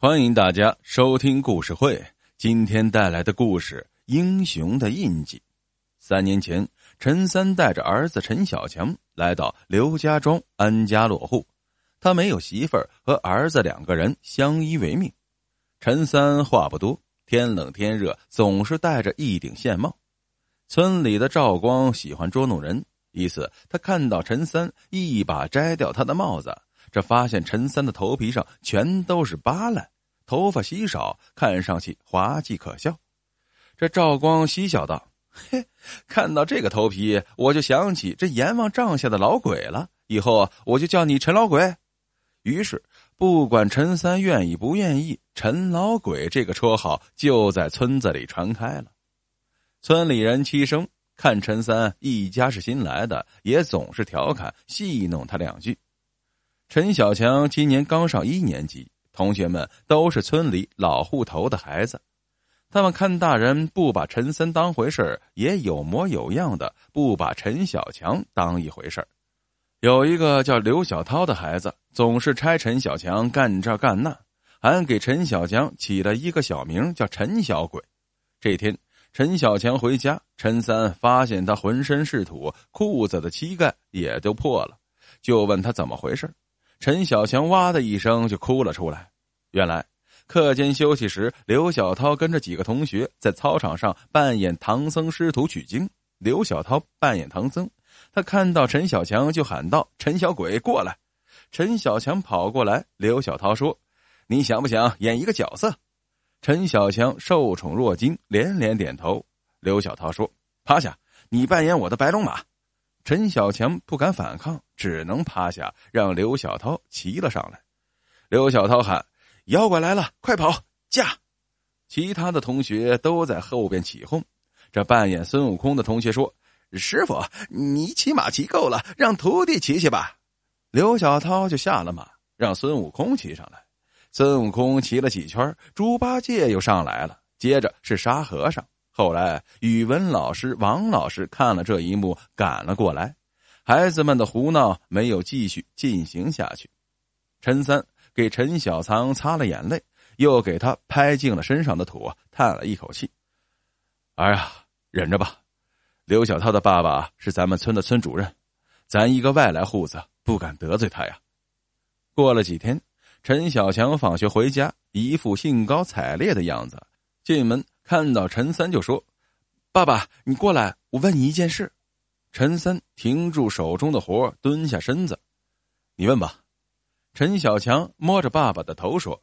欢迎大家收听故事会。今天带来的故事《英雄的印记》。三年前，陈三带着儿子陈小强来到刘家庄安家落户。他没有媳妇儿，和儿子两个人相依为命。陈三话不多，天冷天热总是戴着一顶线帽。村里的赵光喜欢捉弄人，一次他看到陈三一把摘掉他的帽子。这发现陈三的头皮上全都是疤烂，头发稀少，看上去滑稽可笑。这赵光嬉笑道：“嘿，看到这个头皮，我就想起这阎王帐下的老鬼了。以后我就叫你陈老鬼。”于是，不管陈三愿意不愿意，陈老鬼这个绰号就在村子里传开了。村里人齐声看陈三一家是新来的，也总是调侃戏弄他两句。陈小强今年刚上一年级，同学们都是村里老户头的孩子，他们看大人不把陈三当回事也有模有样的不把陈小强当一回事有一个叫刘小涛的孩子，总是拆陈小强干这干那，还给陈小强起了一个小名叫陈小鬼。这天，陈小强回家，陈三发现他浑身是土，裤子的膝盖也都破了，就问他怎么回事陈小强哇的一声就哭了出来。原来，课间休息时，刘小涛跟着几个同学在操场上扮演唐僧师徒取经。刘小涛扮演唐僧，他看到陈小强就喊道：“陈小鬼，过来！”陈小强跑过来，刘小涛说：“你想不想演一个角色？”陈小强受宠若惊，连连点头。刘小涛说：“趴下，你扮演我的白龙马。”陈小强不敢反抗，只能趴下，让刘小涛骑了上来。刘小涛喊：“妖怪来了，快跑！”驾！其他的同学都在后边起哄。这扮演孙悟空的同学说：“师傅，你骑马骑够了，让徒弟骑骑吧。”刘小涛就下了马，让孙悟空骑上来。孙悟空骑了几圈，猪八戒又上来了，接着是沙和尚。后来，语文老师王老师看了这一幕，赶了过来。孩子们的胡闹没有继续进行下去。陈三给陈小仓擦了眼泪，又给他拍净了身上的土，叹了一口气：“儿啊，忍着吧。刘小涛的爸爸是咱们村的村主任，咱一个外来户子不敢得罪他呀。”过了几天，陈小强放学回家，一副兴高采烈的样子，进门。看到陈三就说：“爸爸，你过来，我问你一件事。”陈三停住手中的活，蹲下身子：“你问吧。”陈小强摸着爸爸的头说：“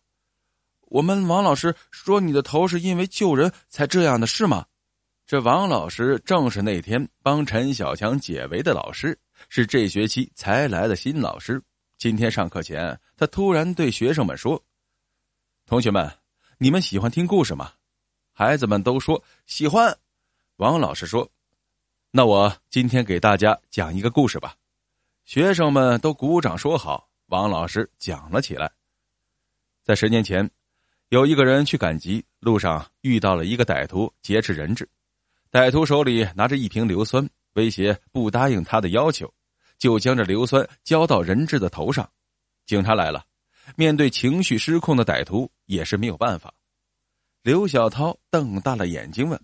我们王老师说你的头是因为救人才这样的，是吗？”这王老师正是那天帮陈小强解围的老师，是这学期才来的新老师。今天上课前，他突然对学生们说：“同学们，你们喜欢听故事吗？”孩子们都说喜欢，王老师说：“那我今天给大家讲一个故事吧。”学生们都鼓掌说好。王老师讲了起来。在十年前，有一个人去赶集，路上遇到了一个歹徒劫持人质，歹徒手里拿着一瓶硫酸，威胁不答应他的要求，就将这硫酸浇到人质的头上。警察来了，面对情绪失控的歹徒，也是没有办法。刘小涛瞪大了眼睛问：“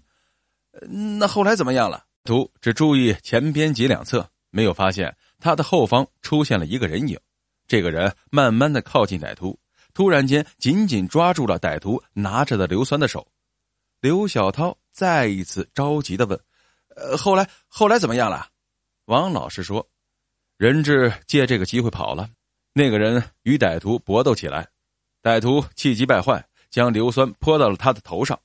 那后来怎么样了？”图只注意前边及两侧，没有发现他的后方出现了一个人影。这个人慢慢的靠近歹徒，突然间紧紧抓住了歹徒拿着的硫酸的手。刘小涛再一次着急的问：“呃，后来后来怎么样了？”王老师说：“人质借这个机会跑了，那个人与歹徒搏斗起来，歹徒气急败坏。”将硫酸泼到了他的头上，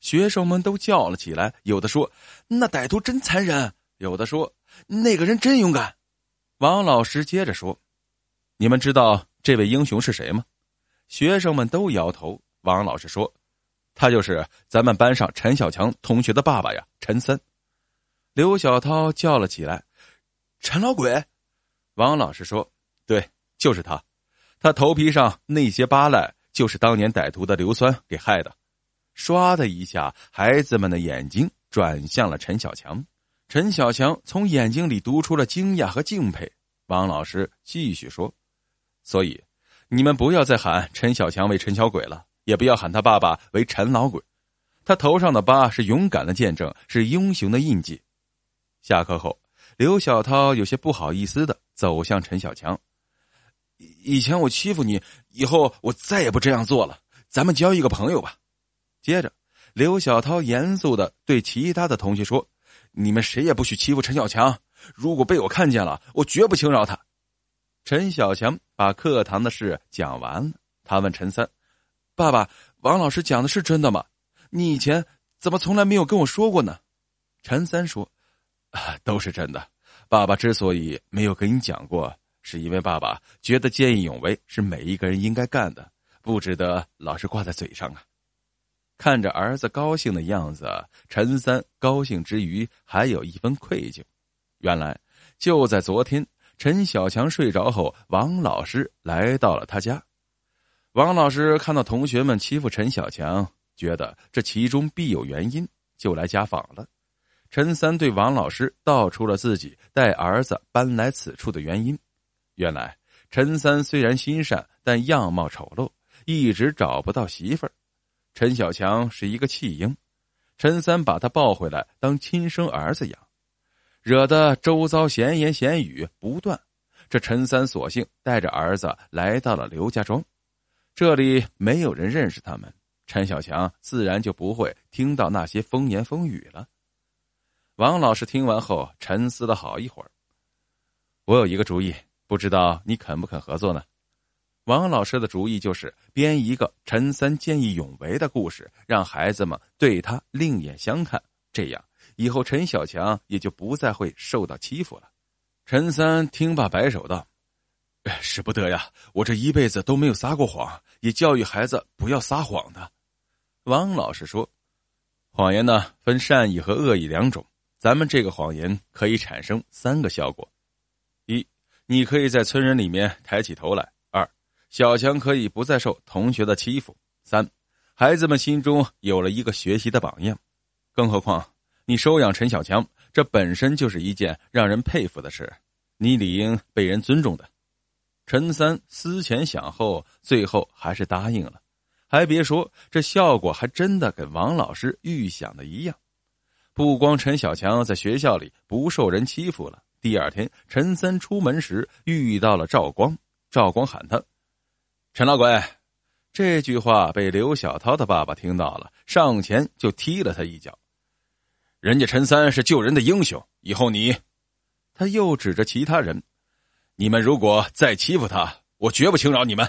学生们都叫了起来。有的说：“那歹徒真残忍。”有的说：“那个人真勇敢。”王老师接着说：“你们知道这位英雄是谁吗？”学生们都摇头。王老师说：“他就是咱们班上陈小强同学的爸爸呀，陈三。”刘小涛叫了起来：“陈老鬼！”王老师说：“对，就是他。他头皮上那些疤赖。”就是当年歹徒的硫酸给害的，唰的一下，孩子们的眼睛转向了陈小强。陈小强从眼睛里读出了惊讶和敬佩。王老师继续说：“所以，你们不要再喊陈小强为陈小鬼了，也不要喊他爸爸为陈老鬼。他头上的疤是勇敢的见证，是英雄的印记。下课后，刘小涛有些不好意思的走向陈小强。以前我欺负你，以后我再也不这样做了。咱们交一个朋友吧。接着，刘小涛严肃的对其他的同学说：“你们谁也不许欺负陈小强，如果被我看见了，我绝不轻饶他。”陈小强把课堂的事讲完了，他问陈三：“爸爸，王老师讲的是真的吗？你以前怎么从来没有跟我说过呢？”陈三说：“啊都是真的。爸爸之所以没有跟你讲过。”是因为爸爸觉得见义勇为是每一个人应该干的，不值得老是挂在嘴上啊。看着儿子高兴的样子，陈三高兴之余还有一分愧疚。原来就在昨天，陈小强睡着后，王老师来到了他家。王老师看到同学们欺负陈小强，觉得这其中必有原因，就来家访了。陈三对王老师道出了自己带儿子搬来此处的原因。原来陈三虽然心善，但样貌丑陋，一直找不到媳妇儿。陈小强是一个弃婴，陈三把他抱回来当亲生儿子养，惹得周遭闲言闲语不断。这陈三索性带着儿子来到了刘家庄，这里没有人认识他们，陈小强自然就不会听到那些风言风语了。王老师听完后沉思了好一会儿，我有一个主意。不知道你肯不肯合作呢？王老师的主意就是编一个陈三见义勇为的故事，让孩子们对他另眼相看。这样以后陈小强也就不再会受到欺负了。陈三听罢摆手道：“使不得呀！我这一辈子都没有撒过谎，也教育孩子不要撒谎的。”王老师说：“谎言呢，分善意和恶意两种。咱们这个谎言可以产生三个效果。”一你可以在村人里面抬起头来。小强可以不再受同学的欺负。三，孩子们心中有了一个学习的榜样。更何况，你收养陈小强，这本身就是一件让人佩服的事，你理应被人尊重的。陈三思前想后，最后还是答应了。还别说，这效果还真的跟王老师预想的一样。不光陈小强在学校里不受人欺负了。第二天，陈三出门时遇到了赵光。赵光喊他：“陈老鬼！”这句话被刘小涛的爸爸听到了，上前就踢了他一脚。人家陈三是救人的英雄，以后你……他又指着其他人：“你们如果再欺负他，我绝不轻饶你们。”